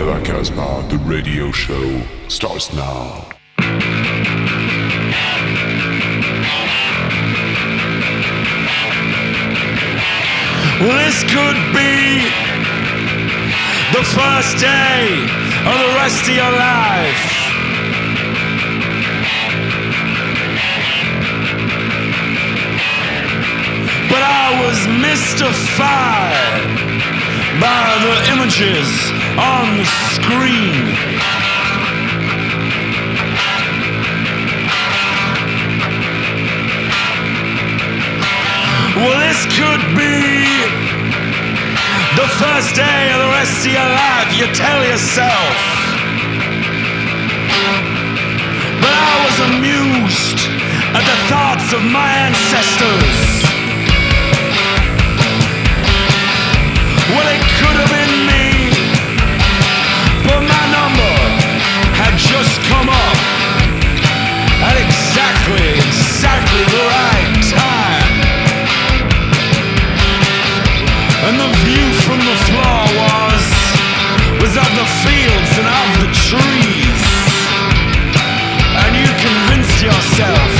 de la Casbah, the radio show starts now. This could be the first day of the rest of your life. But I was mystified by the images on the screen. Well, this could be the first day of the rest of your life, you tell yourself. But I was amused at the thoughts of my ancestors. Come up at exactly, exactly the right time. And the view from the floor was was of the fields and of the trees. And you convinced yourself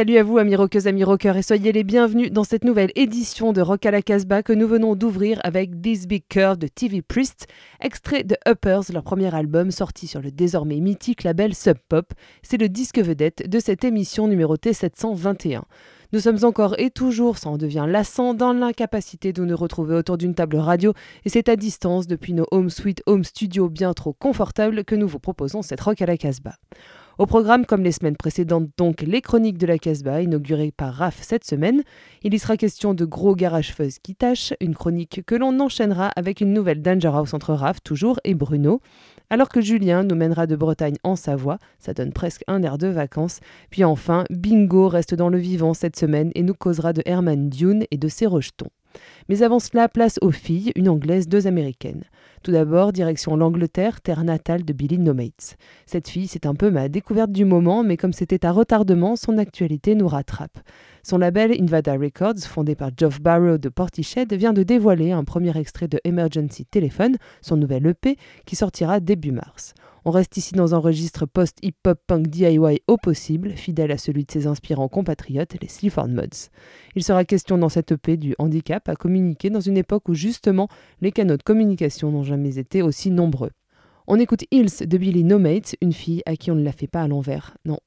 salut à vous amis rockeuses, amis rockers et soyez les bienvenus dans cette nouvelle édition de Rock à la Casbah que nous venons d'ouvrir avec This Big Curve de TV Priest, extrait de Uppers, leur premier album sorti sur le désormais mythique label Sub Pop. C'est le disque vedette de cette émission numérotée 721. Nous sommes encore et toujours, ça en devient lassant, dans l'incapacité de nous retrouver autour d'une table radio, et c'est à distance depuis nos home suite home studio bien trop confortables que nous vous proposons cette rock à la Casbah. Au programme, comme les semaines précédentes, donc les chroniques de la Casbah, inaugurées par Raph cette semaine. Il y sera question de gros garage fuzz qui tâche, une chronique que l'on enchaînera avec une nouvelle Danger House entre Raph toujours et Bruno. Alors que Julien nous mènera de Bretagne en Savoie, ça donne presque un air de vacances. Puis enfin, Bingo reste dans le vivant cette semaine et nous causera de Herman Dune et de ses rejetons. Mais avant cela, place aux filles, une anglaise, deux américaines. Tout d'abord, direction l'Angleterre, terre natale de Billy Nomates. Cette fille, c'est un peu ma découverte du moment, mais comme c'était à retardement, son actualité nous rattrape. Son label Invada Records, fondé par Geoff Barrow de Portishead, vient de dévoiler un premier extrait de Emergency Telephone, son nouvel EP, qui sortira début mars. On reste ici dans un registre post-hip-hop punk DIY au possible, fidèle à celui de ses inspirants compatriotes, les Sleaford Mods. Il sera question dans cette EP du handicap à communiquer dans une époque où justement les canaux de communication n'ont jamais été aussi nombreux. On écoute Hills de Billy No Mate, une fille à qui on ne la fait pas à l'envers. Non,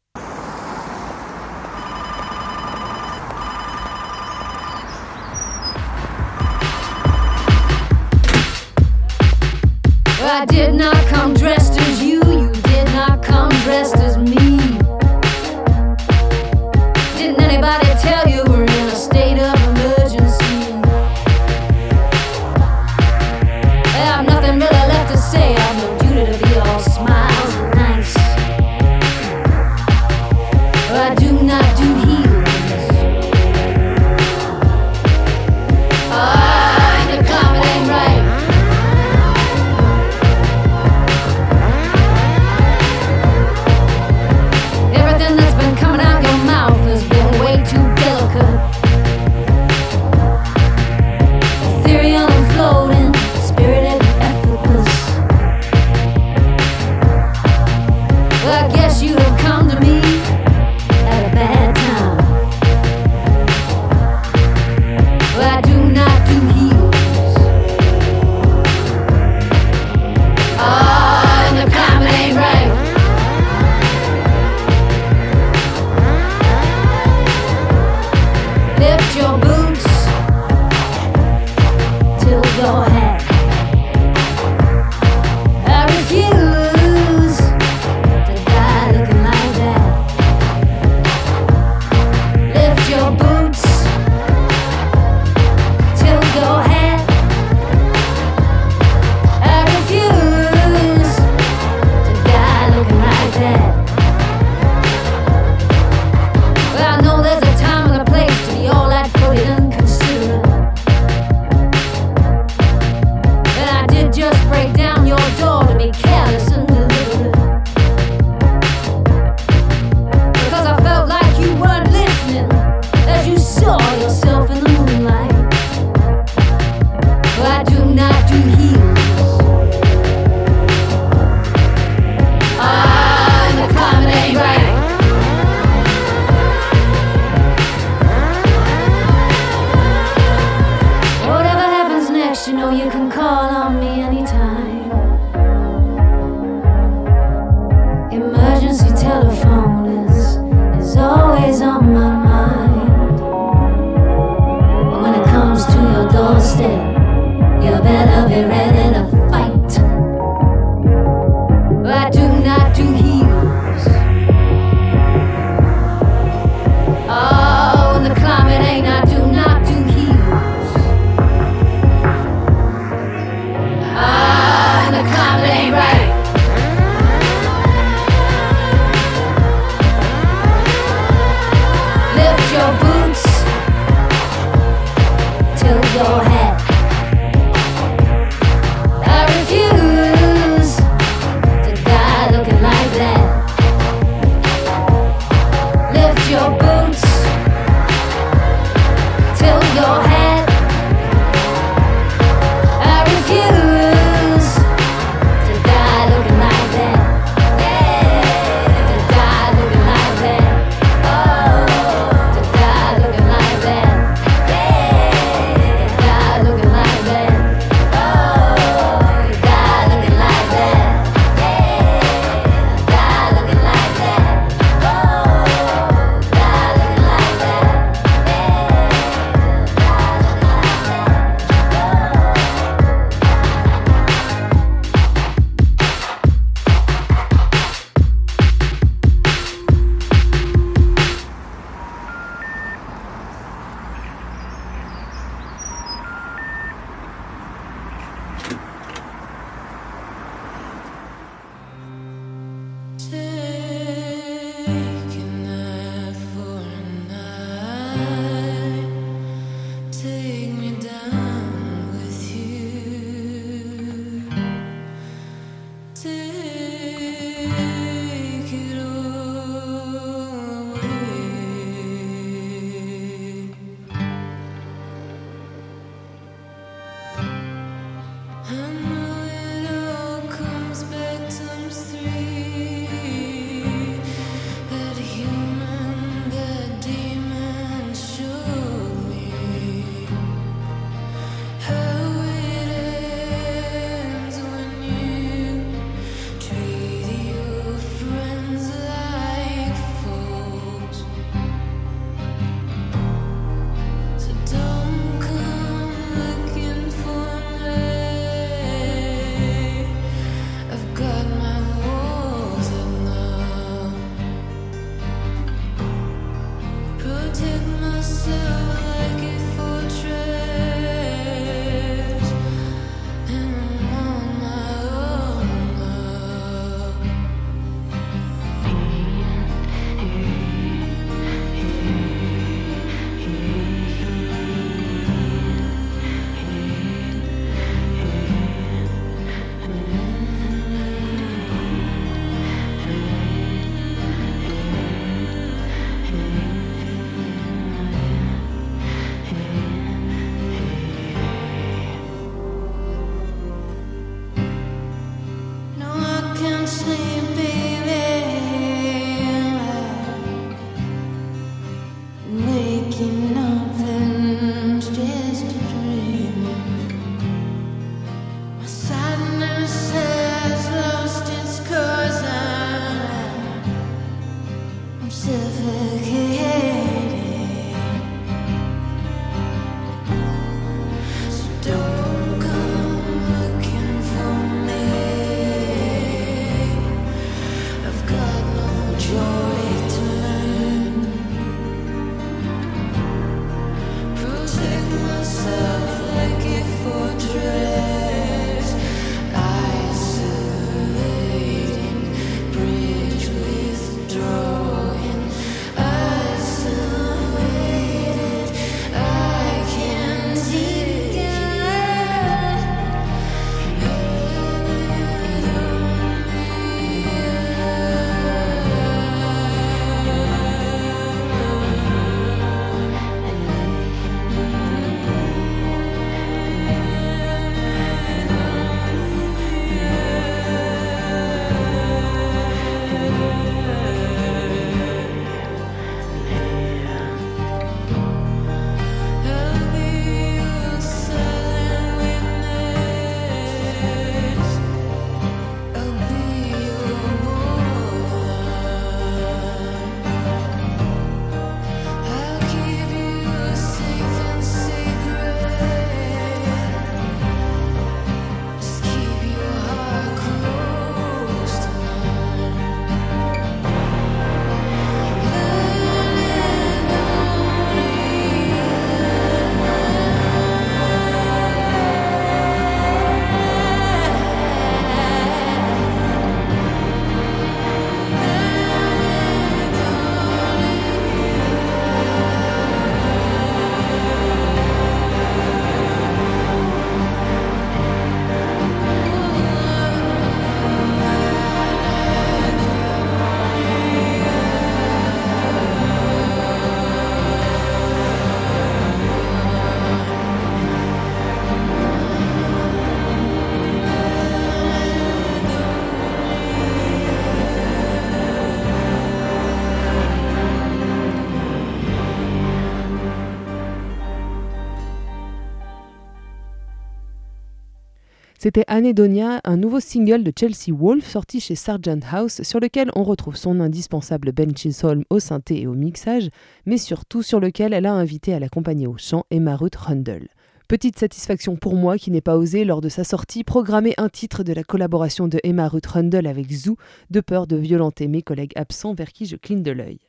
C'était Anedonia, un nouveau single de Chelsea Wolf sorti chez Sargent House, sur lequel on retrouve son indispensable Ben Chisholm au synthé et au mixage, mais surtout sur lequel elle a invité à l'accompagner au chant Emma Ruth Rundle. Petite satisfaction pour moi qui n'ai pas osé, lors de sa sortie, programmer un titre de la collaboration de Emma Ruth Rundle avec Zoo, de peur de violenter mes collègues absents vers qui je cligne de l'œil.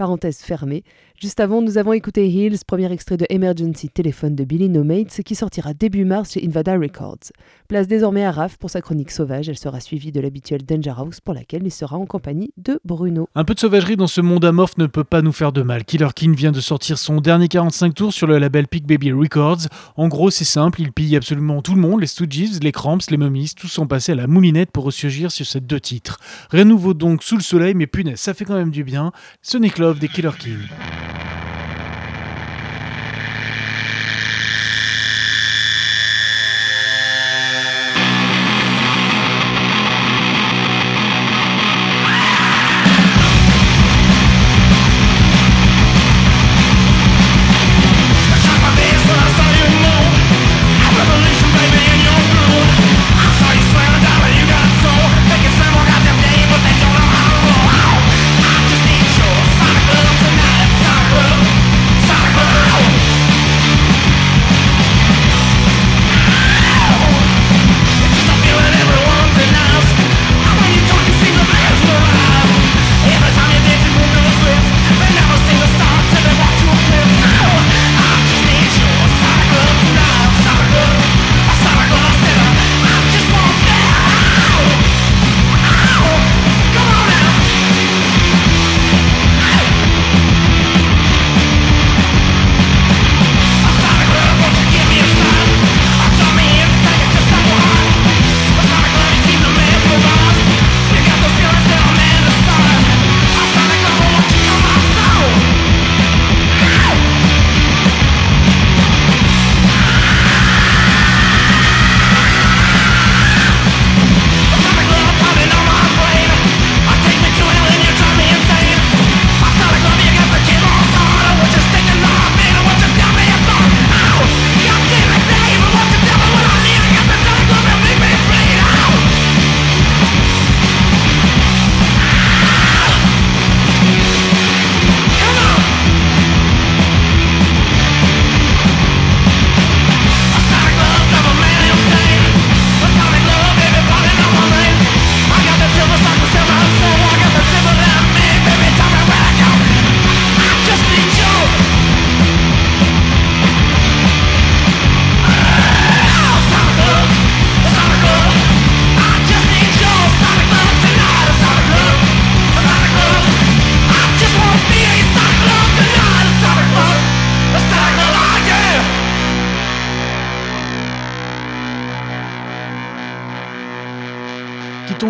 Parenthèse fermée. Juste avant, nous avons écouté Hills, premier extrait de Emergency Telephone de Billy No Mates, qui sortira début mars chez Invada Records. Place désormais à Raph pour sa chronique sauvage. Elle sera suivie de l'habituel Danger House pour laquelle il sera en compagnie de Bruno. Un peu de sauvagerie dans ce monde amorphe ne peut pas nous faire de mal. Killer King vient de sortir son dernier 45 tours sur le label Peak Baby Records. En gros, c'est simple, il pille absolument tout le monde, les Stooges, les Cramps, les Mummies, tous sont passés à la moulinette pour ressurgir sur ces deux titres. Rien nouveau donc sous le soleil, mais punaise, ça fait quand même du bien. Sonic of the Killer King.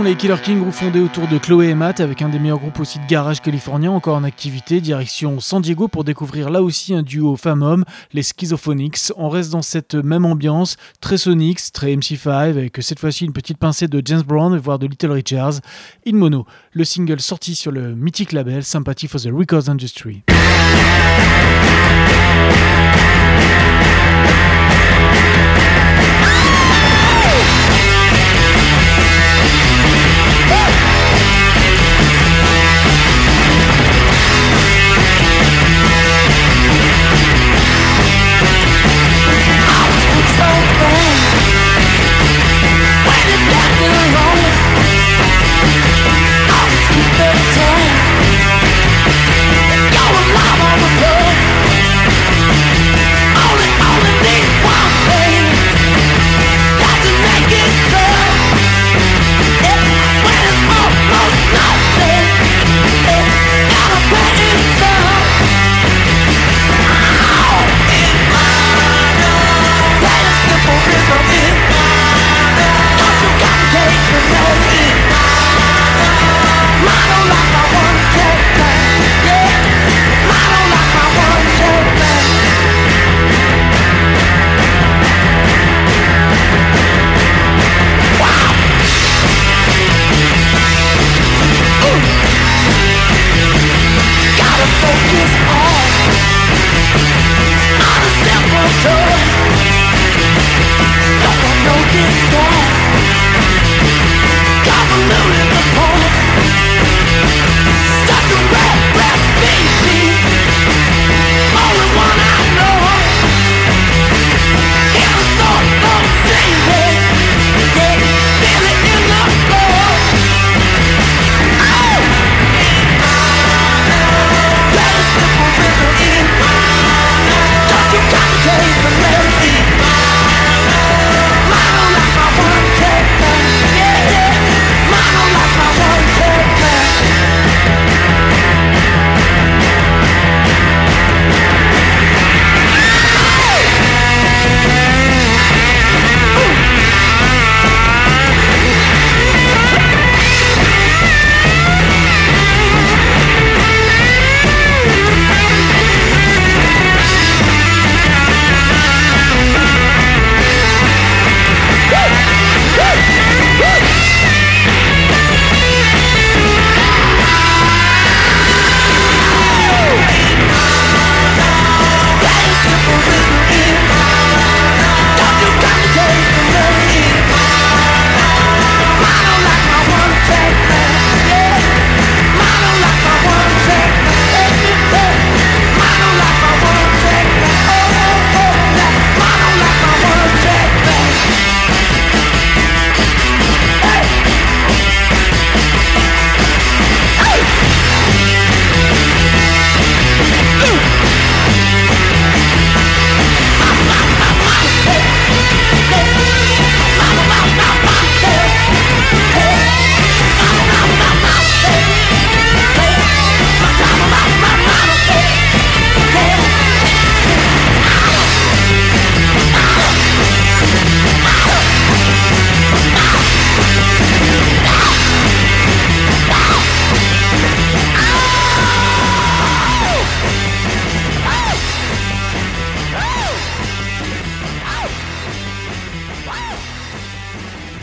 Les Killer King, groupe fondé autour de Chloé et Matt, avec un des meilleurs groupes aussi de garage californien encore en activité, direction San Diego pour découvrir là aussi un duo femme-homme, les Schizophonics. On reste dans cette même ambiance, très Sonics, très MC5, avec cette fois-ci une petite pincée de James Brown, voire de Little Richards. In Mono, le single sorti sur le mythique label Sympathy for the Records Industry.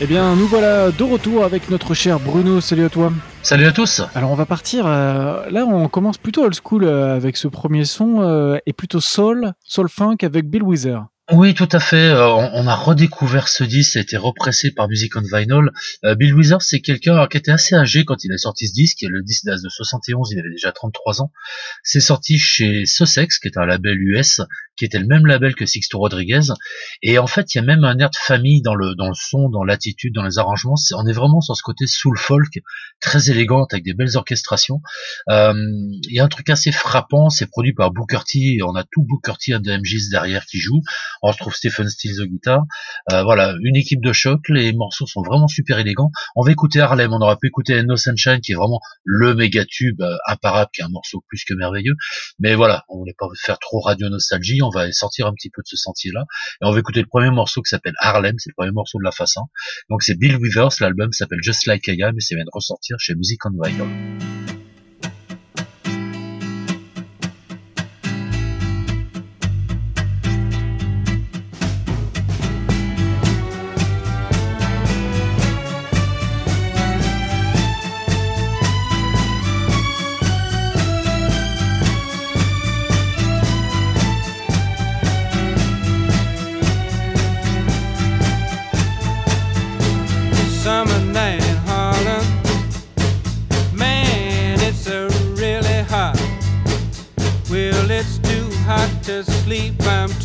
Bien, nous voilà de retour avec notre cher Bruno. Salut à toi. Salut à tous. Alors, on va partir. euh, là, on commence plutôt old school euh, avec ce premier son euh, et plutôt soul, soul funk avec Bill Wither. Oui, tout à fait. euh, on, a redécouvert ce disque, ça a été repressé par Music on Vinyl. Euh, Bill Withers, c'est quelqu'un qui était assez âgé quand il a sorti ce disque. Le disque date de 71, il avait déjà 33 ans. C'est sorti chez Sussex, qui est un label US, qui était le même label que Sixto Rodriguez. Et en fait, il y a même un air de famille dans le dans le son, dans l'attitude, dans les arrangements. On est vraiment sur ce côté soul folk, très élégante, avec des belles orchestrations. Euh, Il y a un truc assez frappant, c'est produit par Booker T. On a tout Booker T and the MGs derrière qui joue. On retrouve Stephen Stills au guitare. Euh, voilà, une équipe de choc. Les morceaux sont vraiment super élégants. On va écouter Harlem. On aurait pu écouter No Sunshine, qui est vraiment le méga tube euh, imparable, qui est un morceau plus que merveilleux. Mais voilà, on voulait pas faire trop radio nostalgie. On va sortir un petit peu de ce sentier-là. Et on va écouter le premier morceau qui s'appelle Harlem. C'est le premier morceau de la face 1. Donc c'est Bill Withers. L'album s'appelle Just Like I Am et ça vient de ressortir chez Music on Vinyl.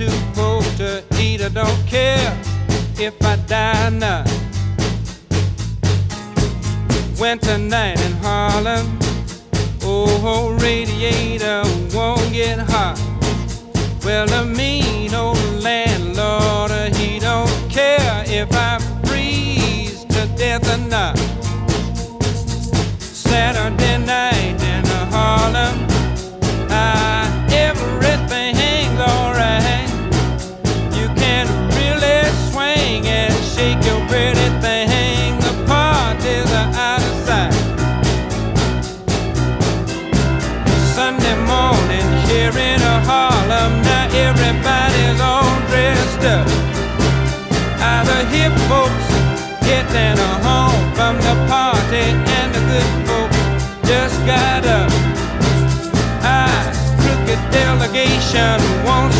Too poor to eat. I don't care if I die not. Winter night in Harlem. Oh, radiator won't get hot. Well, the mean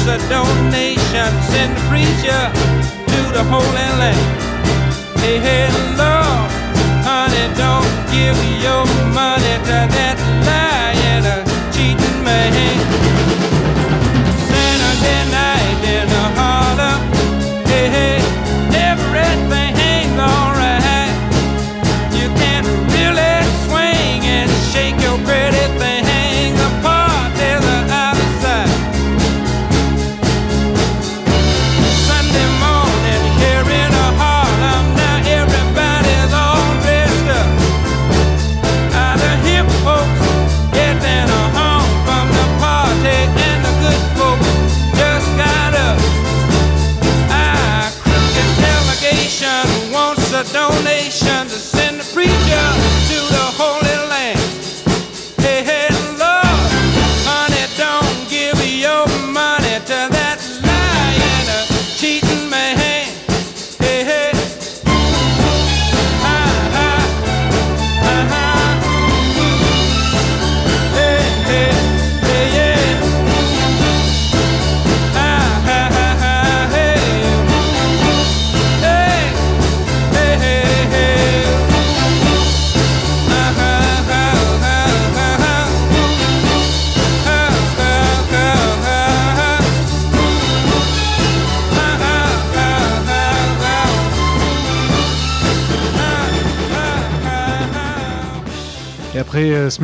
wants a donation. Send the preacher to the Holy Land. Hey, hey, Lord, honey, don't give your money to that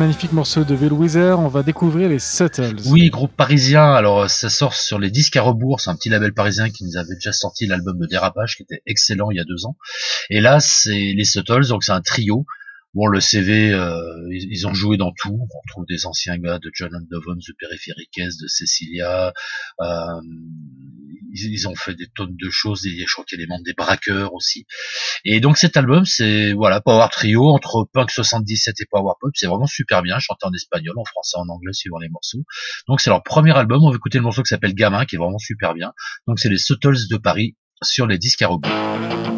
magnifique morceau de Bill on va découvrir les Suttles. Oui, groupe parisien. Alors, euh, ça sort sur les disques à rebours. C'est un petit label parisien qui nous avait déjà sorti l'album de Dérapage, qui était excellent il y a deux ans. Et là, c'est les Suttles, donc c'est un trio. Bon, le CV, euh, ils, ont joué dans tout. On retrouve des anciens gars de John Andovon, de Perifériques, de Cecilia. Euh, ils, ont fait des tonnes de choses. Et je crois qu'il y a les membres des Braqueurs aussi. Et donc cet album, c'est voilà Power Trio entre punk 77 et power pop. C'est vraiment super bien, chanté en espagnol, en français, en anglais suivant les morceaux. Donc c'est leur premier album. On va écouter le morceau qui s'appelle Gamin, qui est vraiment super bien. Donc c'est les Suttles de Paris sur les disques à rebours.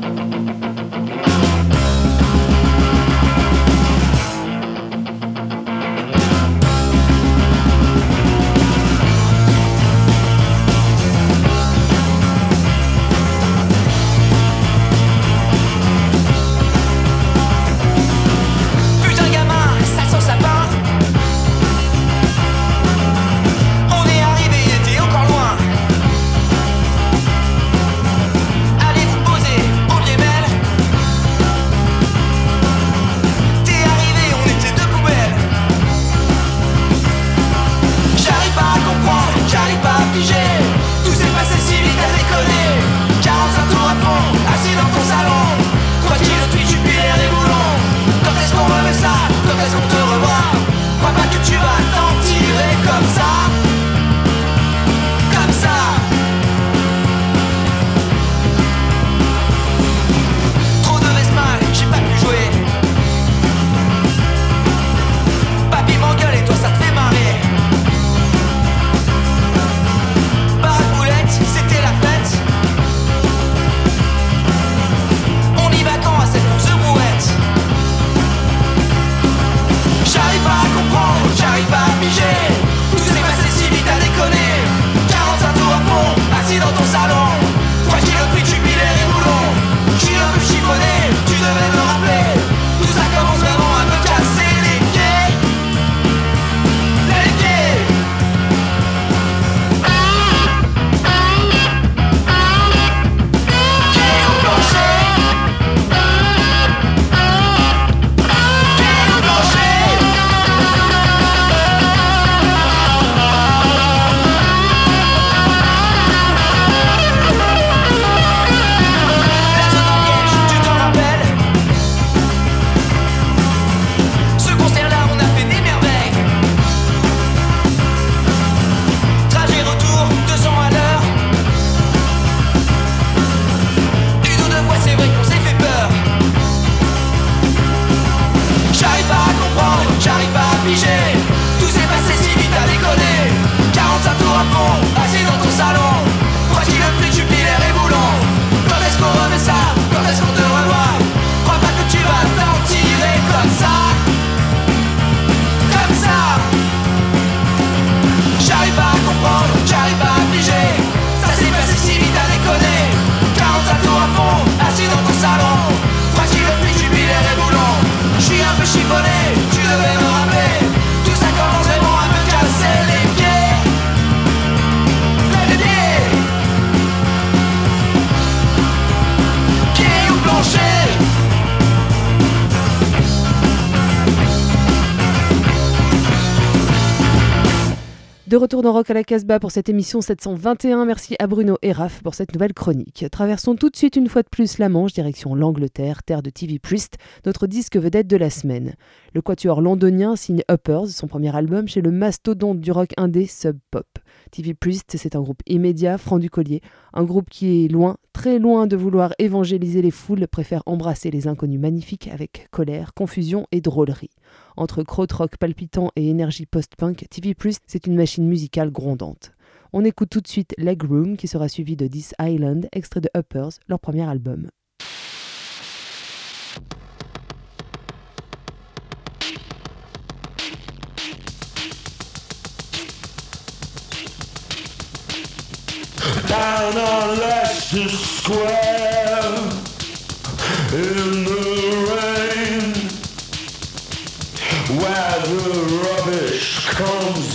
Retour dans Rock à la Casbah pour cette émission 721. Merci à Bruno et Raph pour cette nouvelle chronique. Traversons tout de suite une fois de plus la Manche, direction l'Angleterre, terre de TV Priest, notre disque vedette de la semaine. Le quatuor londonien signe Uppers, son premier album, chez le mastodonte du rock indé Sub Pop. TV Priest, c'est un groupe immédiat, franc du collier, un groupe qui est loin, très loin de vouloir évangéliser les foules, préfère embrasser les inconnus magnifiques avec colère, confusion et drôlerie. Entre krautrock palpitant et énergie post-punk, TV c'est une machine musicale grondante. On écoute tout de suite Leg Room qui sera suivi de This Island, extrait de Uppers, leur premier album.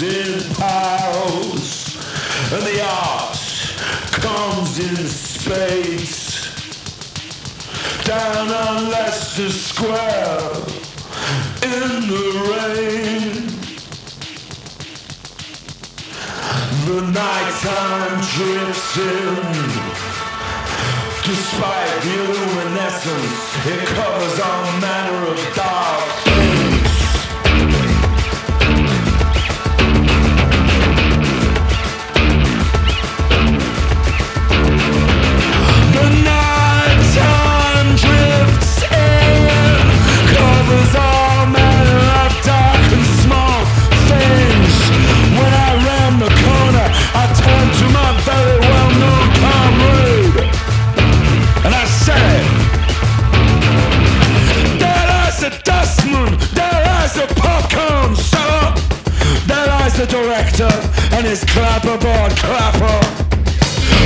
In piles and the art comes in spades. Down on Leicester Square in the rain. The nighttime drifts in. Despite the luminescence It covers all manner of dark the director And his clapperboard clapper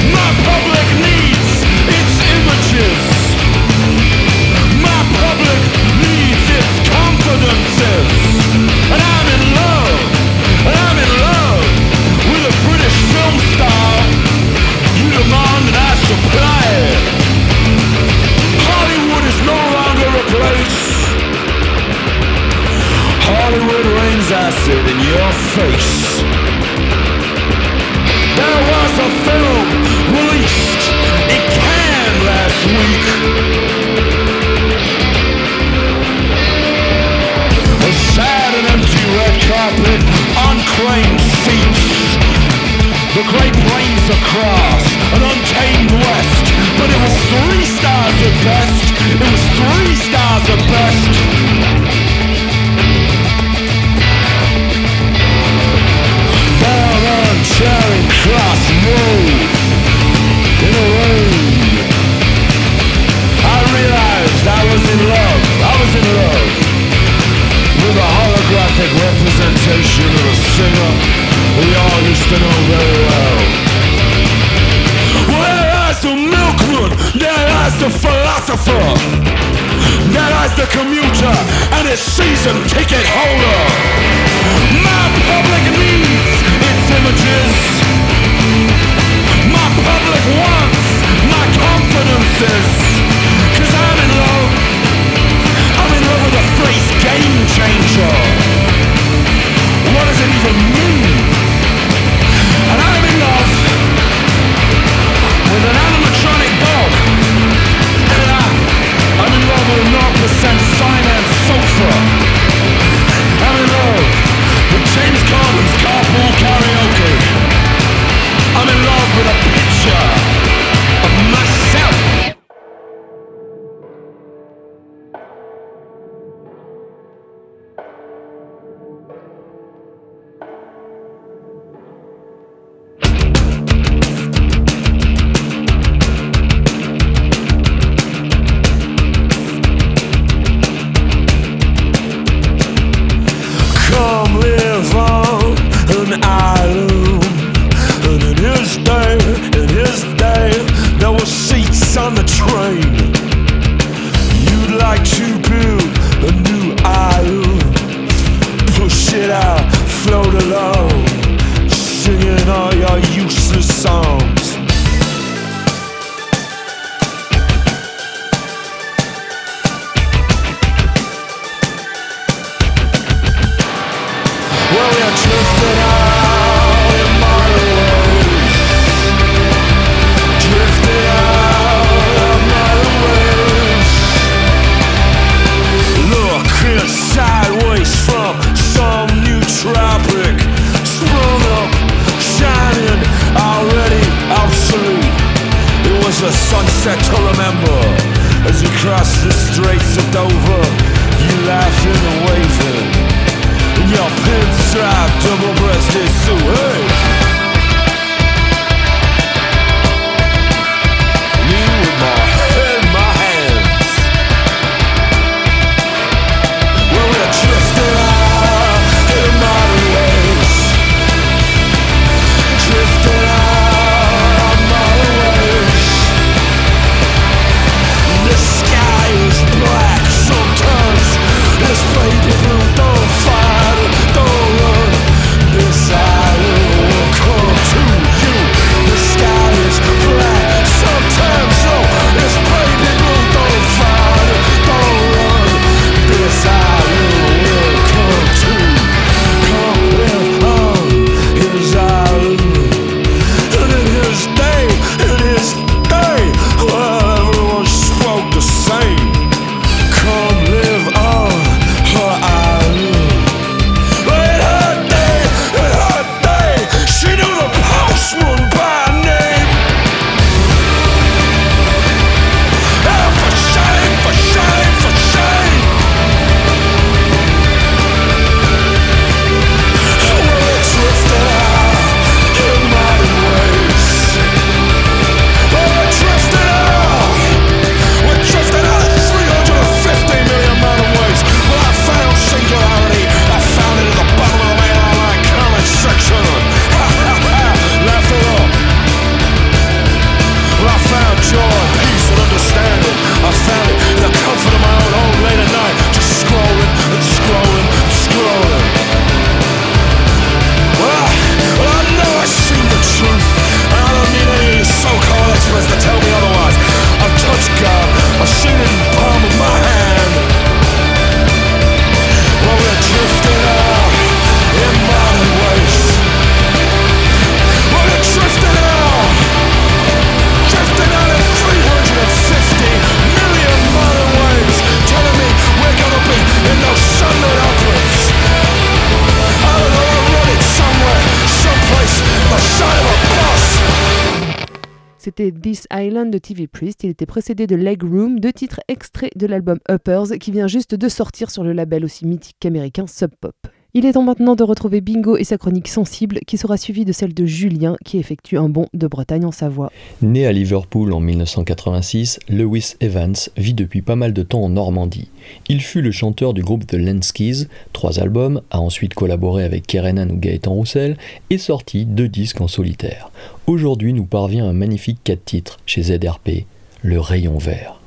my public needs its images. My public needs its confidences. And I'm in love, and I'm in love with a British film star. You demand and I supply it. Hollywood is no longer a place. Hollywood rains acid in your face. There was a film released in Cannes last week. A sad and empty red carpet, unclaimed seats. The great plains across an untamed west. But it was three stars at best. It was three stars at best. On Charing Cross Road in the rain. I realized I was in love. I was in love with a holographic representation of a singer we all used to know very well. There lies the milkman, there lies the philosopher, there lies the commuter and his season ticket holder. My public needs images. My public wants my confidences. Cause I'm in love. I'm in love with a game changer. What does it even mean? And I'm in love with an animatronic dog. And I'm in love with a 0% finance sofa. I'm in love with James karaoke. I'm in love with a picture Island de TV Priest. Il était précédé de Leg Room, deux titres extraits de l'album Uppers qui vient juste de sortir sur le label aussi mythique qu'américain Sub Pop. Il est temps maintenant de retrouver Bingo et sa chronique sensible qui sera suivie de celle de Julien qui effectue un bond de Bretagne en Savoie. Né à Liverpool en 1986, Lewis Evans vit depuis pas mal de temps en Normandie. Il fut le chanteur du groupe The Lenskis, trois albums, a ensuite collaboré avec Kerenan ou Gaëtan Roussel et sorti deux disques en solitaire. Aujourd'hui nous parvient un magnifique 4 titres chez ZRP, Le Rayon Vert.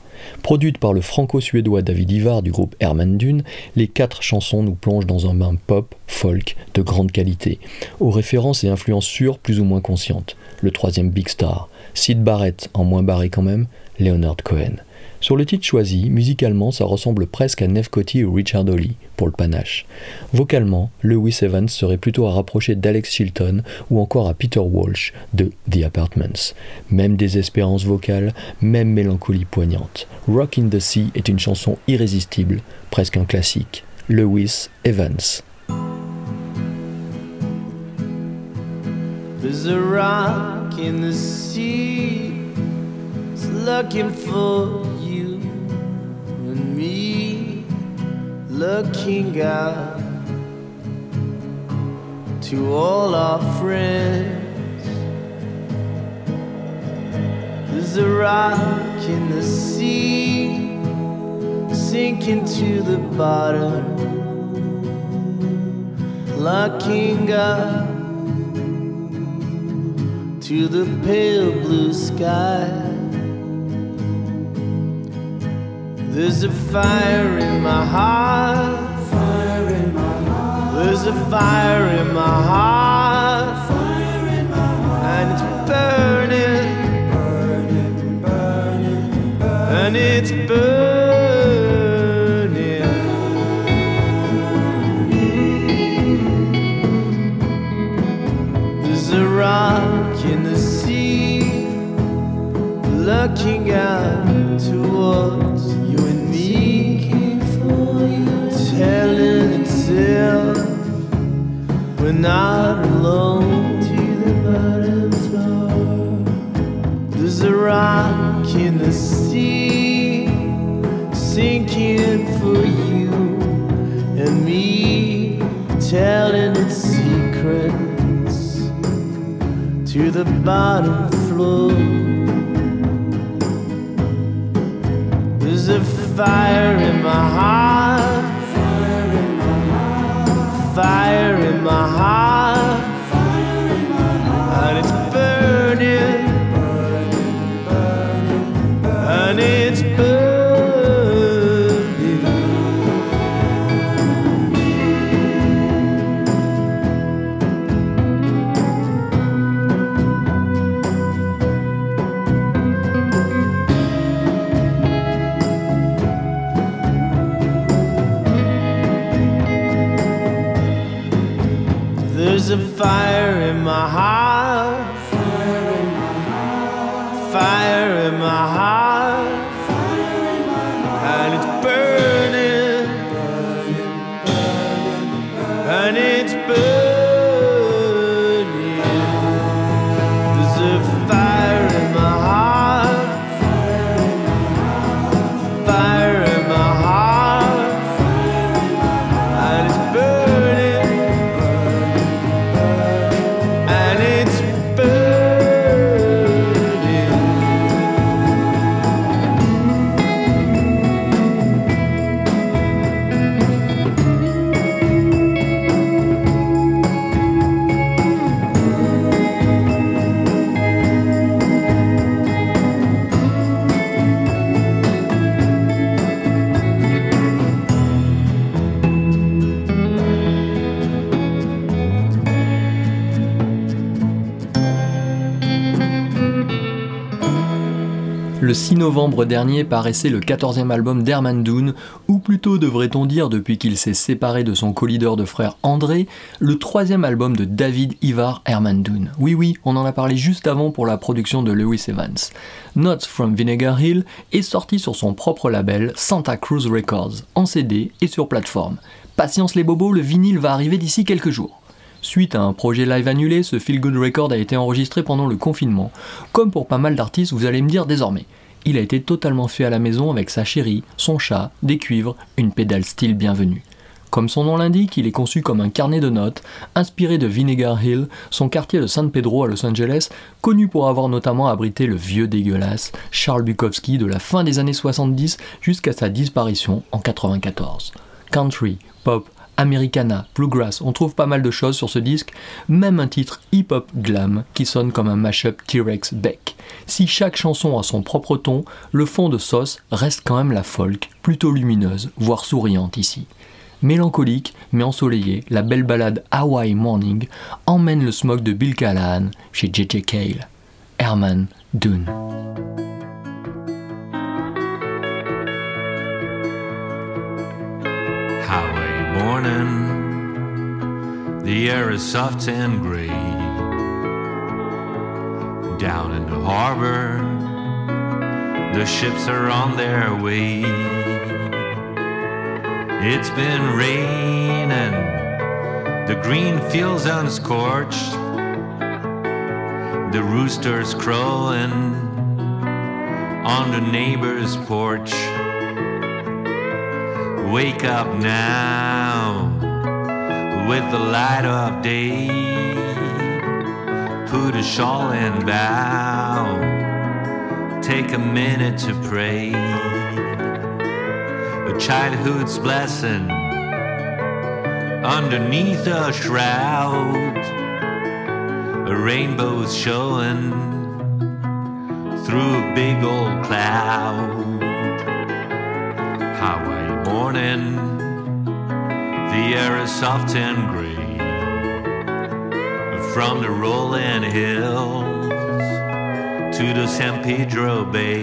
Produite par le franco-suédois David Ivar du groupe Herman Dune, les quatre chansons nous plongent dans un bain pop, folk, de grande qualité, aux références et influences sûres plus ou moins conscientes. Le troisième Big Star, Sid Barrett, en moins barré quand même, Leonard Cohen. Sur le titre choisi, musicalement, ça ressemble presque à Nev Coty ou Richard Holly pour le panache. Vocalement, Lewis Evans serait plutôt à rapprocher d'Alex Chilton ou encore à Peter Walsh de The Apartments. Même désespérance vocale, même mélancolie poignante. Rock in the Sea est une chanson irrésistible, presque un classique. Lewis Evans. Looking for you and me. Looking out to all our friends. There's a rock in the sea. Sinking to the bottom. Looking up to the pale blue sky. There's a fire in my heart. Fire in my heart. There's a fire in my heart. Fire in my heart. And it's burning. Burning, burning, burning. And it's burning. There's a rock in the sea looking out towards we're not alone to the bottom floor. There's a rock in the sea sinking for you and me, telling its secrets to the bottom floor. There's a fire in my heart. My heart. 6 novembre dernier paraissait le 14e album d'Herman Dune, ou plutôt devrait-on dire depuis qu'il s'est séparé de son co-leader de frère André, le troisième album de David Ivar Herman Dune. Oui oui, on en a parlé juste avant pour la production de Lewis Evans. Notes from Vinegar Hill est sorti sur son propre label Santa Cruz Records, en CD et sur plateforme. Patience les bobos, le vinyle va arriver d'ici quelques jours. Suite à un projet live annulé, ce Feel Good Record a été enregistré pendant le confinement. Comme pour pas mal d'artistes, vous allez me dire désormais. Il a été totalement fait à la maison avec sa chérie, son chat, des cuivres, une pédale style bienvenue. Comme son nom l'indique, il est conçu comme un carnet de notes, inspiré de Vinegar Hill, son quartier de San Pedro à Los Angeles, connu pour avoir notamment abrité le vieux dégueulasse Charles Bukowski de la fin des années 70 jusqu'à sa disparition en 94. Country, pop, Americana, Bluegrass, on trouve pas mal de choses sur ce disque, même un titre hip-hop glam qui sonne comme un mashup T-Rex Beck. Si chaque chanson a son propre ton, le fond de sauce reste quand même la folk, plutôt lumineuse, voire souriante ici. Mélancolique mais ensoleillée, la belle ballade Hawaii Morning emmène le smog de Bill Callahan chez J.J. Cale. Herman Dune. The air is soft and gray. Down in the harbor, the ships are on their way. It's been raining, the green fields unscorched, the roosters crowing on the neighbor's porch. Wake up now with the light of day. Put a shawl and bow. Take a minute to pray. A childhood's blessing underneath a shroud. A rainbow's showing through a big old cloud. Highway morning, the air is soft and gray. From the rolling hills to the San Pedro Bay,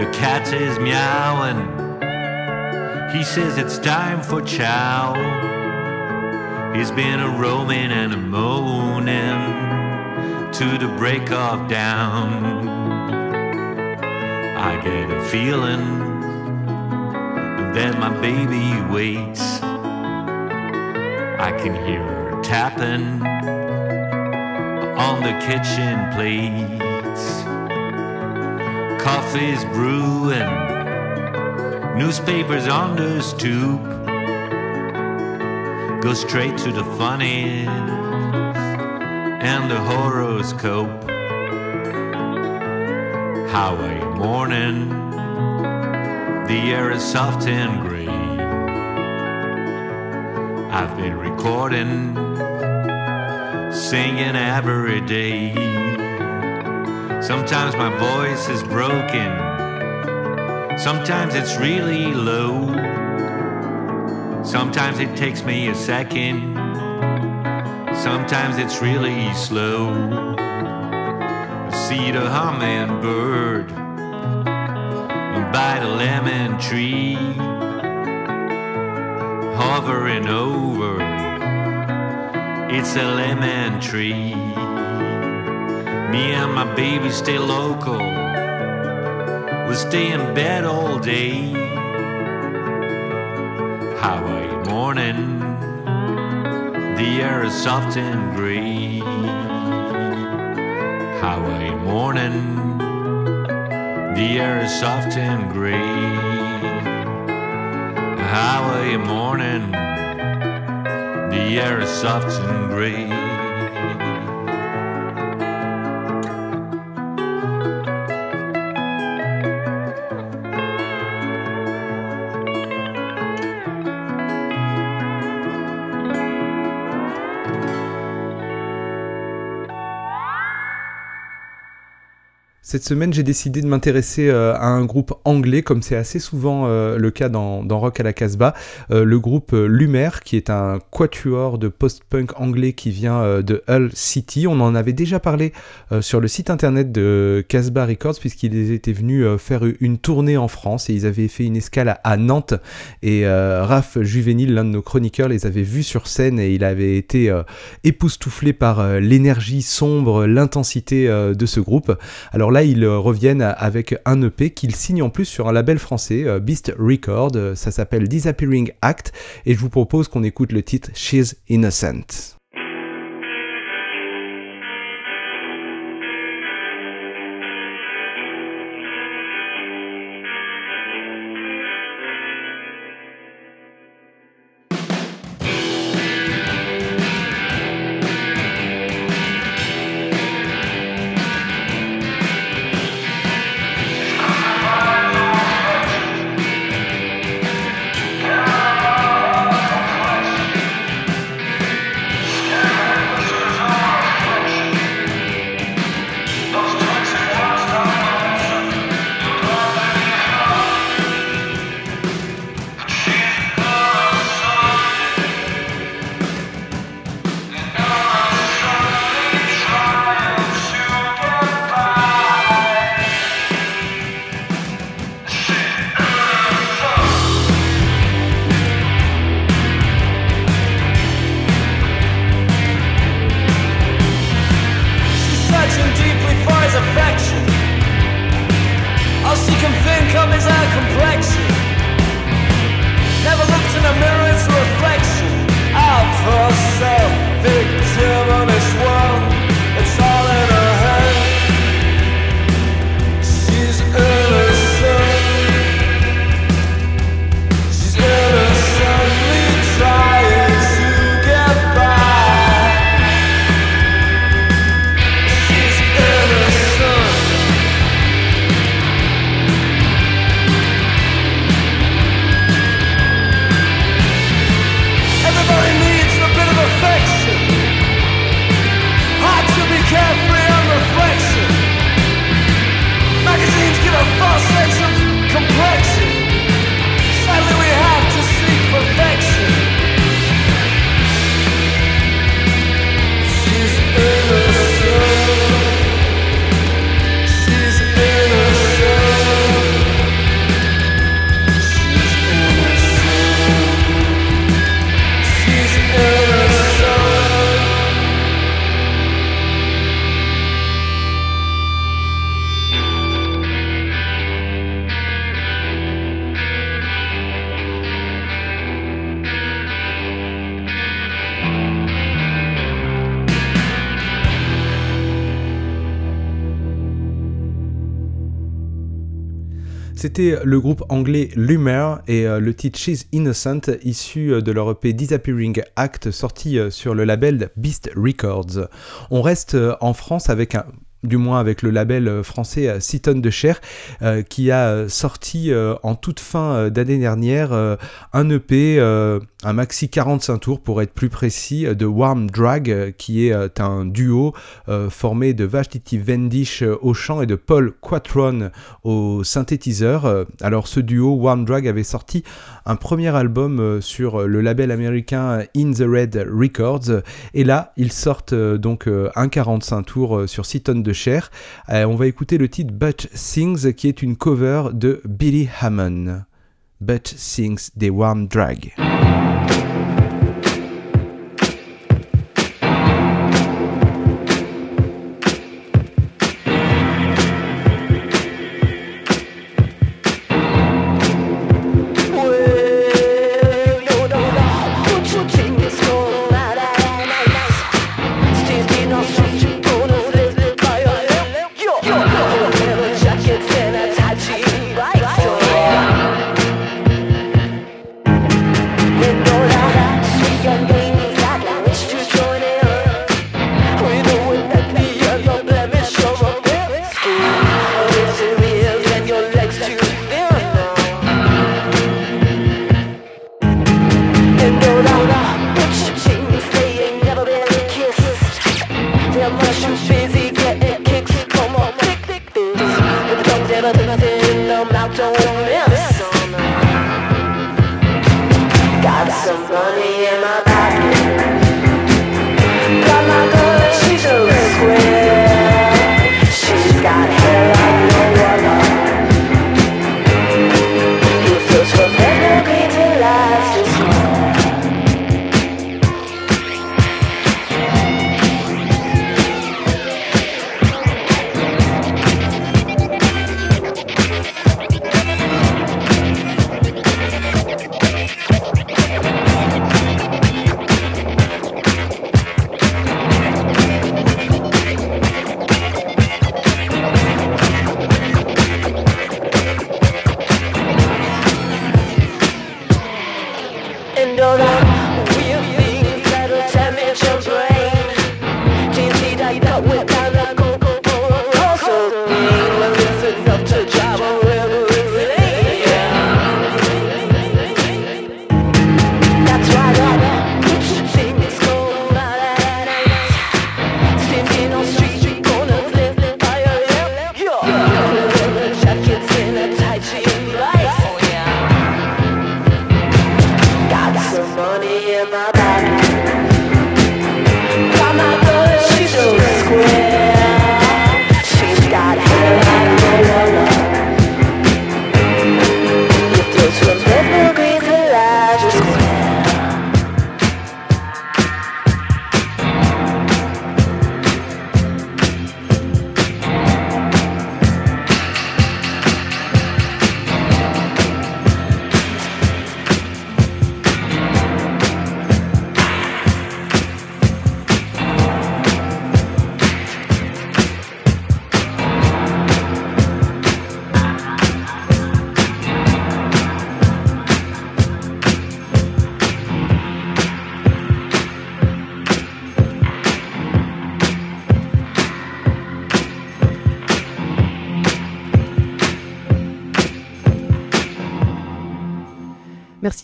the cat is meowing. He says it's time for chow. He's been a roaming and a moaning to the break of dawn. I get a feeling that my baby waits. I can hear her tapping on the kitchen plates. Coffee's brewing, newspapers on the stoop. Go straight to the funny and the horoscope. How are you morning, the air is soft and gray. I've been recording, singing every day. Sometimes my voice is broken, sometimes it's really low. Sometimes it takes me a second, sometimes it's really slow. I see the hummingbird by the lemon tree, hovering over. It's a lemon tree. Me and my baby stay local. We stay in bed all day. Highway morning, the air is soft and gray. Highway morning, the air is soft and gray. Highway morning, the air is soft and gray. Cette semaine, j'ai décidé de m'intéresser euh, à un groupe anglais, comme c'est assez souvent euh, le cas dans, Rock à la Casbah, euh, le groupe Lumer, qui est un quatuor de post-punk anglais qui vient de Hull City. On en avait déjà parlé sur le site internet de Casbah Records, puisqu'ils étaient venus faire une tournée en France et ils avaient fait une escale à, Nantes. Et Raph Juvénile, l'un de nos chroniqueurs, les avait vus sur scène et il avait été époustouflé par l'énergie sombre, l'intensité de ce groupe. Alors là, ils euh, reviennent avec un EP qu'ils signent en plus sur un label français, euh, Beast Record. Euh, Ça s'appelle Disappearing Act. Et je vous propose qu'on écoute le titre She's Innocent. C'était le groupe anglais Lumer et euh, le titre She's Innocent issu euh, de leur EP Disappearing Act sorti euh, sur le label Beast Records. On reste en France avec un du moins avec le label français euh, Six tonnes de chair, euh, qui a sorti en toute fin d'année dernière un EP, un maxi 45 tours pour être plus précis, euh, de Warm Drag, euh, qui est euh, un duo formé de Vashti Vendish au chant et de Paul Quatron au synthétiseur. Alors ce duo, Warm Drag, avait sorti un premier album sur le label américain In the Red Records, et là ils sortent donc un 45 tours sur 6 tonnes de chair. On va écouter le titre Butch Sings, qui est une cover de Billy Hammond. Butch Sings des Warm Drag.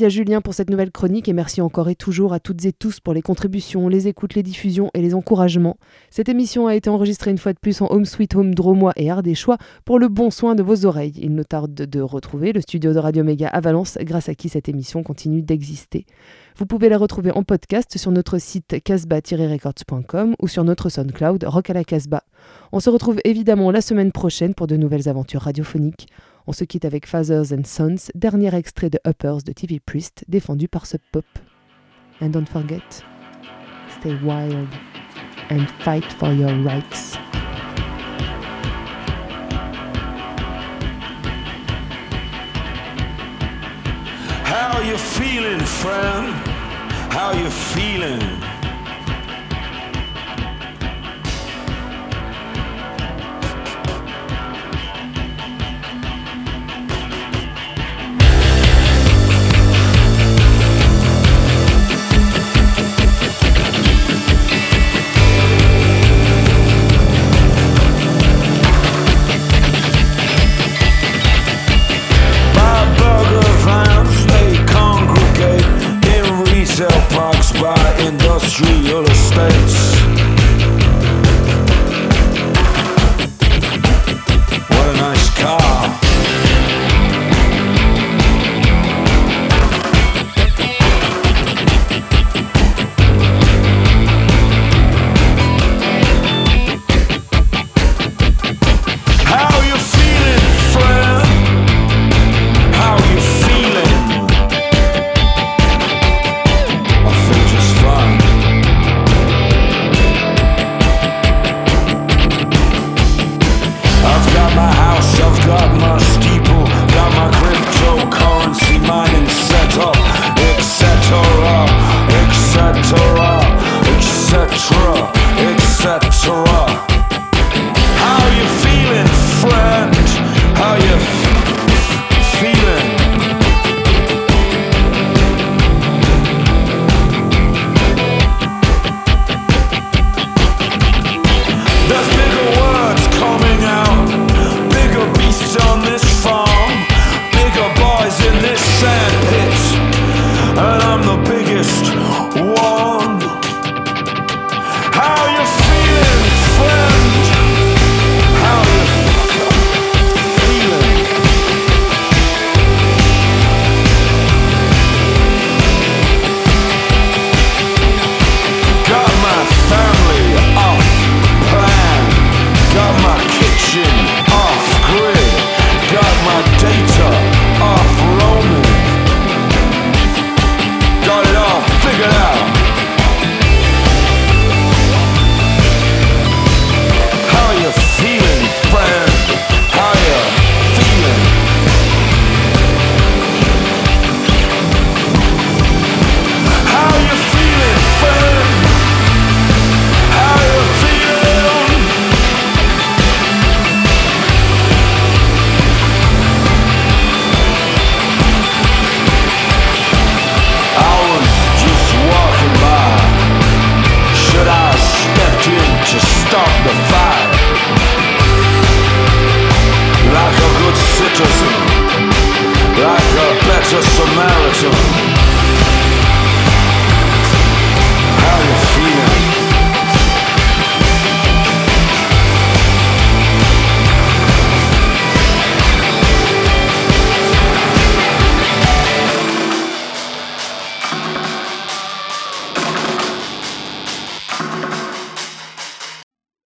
À Julien pour cette nouvelle chronique et merci encore et toujours à toutes et tous pour les contributions, les écoutes, les diffusions et les encouragements. Cette émission a été enregistrée une fois de plus en Home Sweet Home Dromois et Ardéchois pour le bon soin de vos oreilles. Il nous tarde de retrouver le studio de Radio Méga à Valence grâce à qui cette émission continue d'exister. Vous pouvez la retrouver en podcast sur notre site casbah-records.com ou sur notre SoundCloud Rock à la Casbah. On se retrouve évidemment la semaine prochaine pour de nouvelles aventures radiophoniques. On se quitte avec Fathers and Sons, dernier extrait de Uppers de TV Priest, défendu par Sub Pop. And don't forget, stay wild and fight for your rights. How you feeling, friend? How you feeling? You're a stage.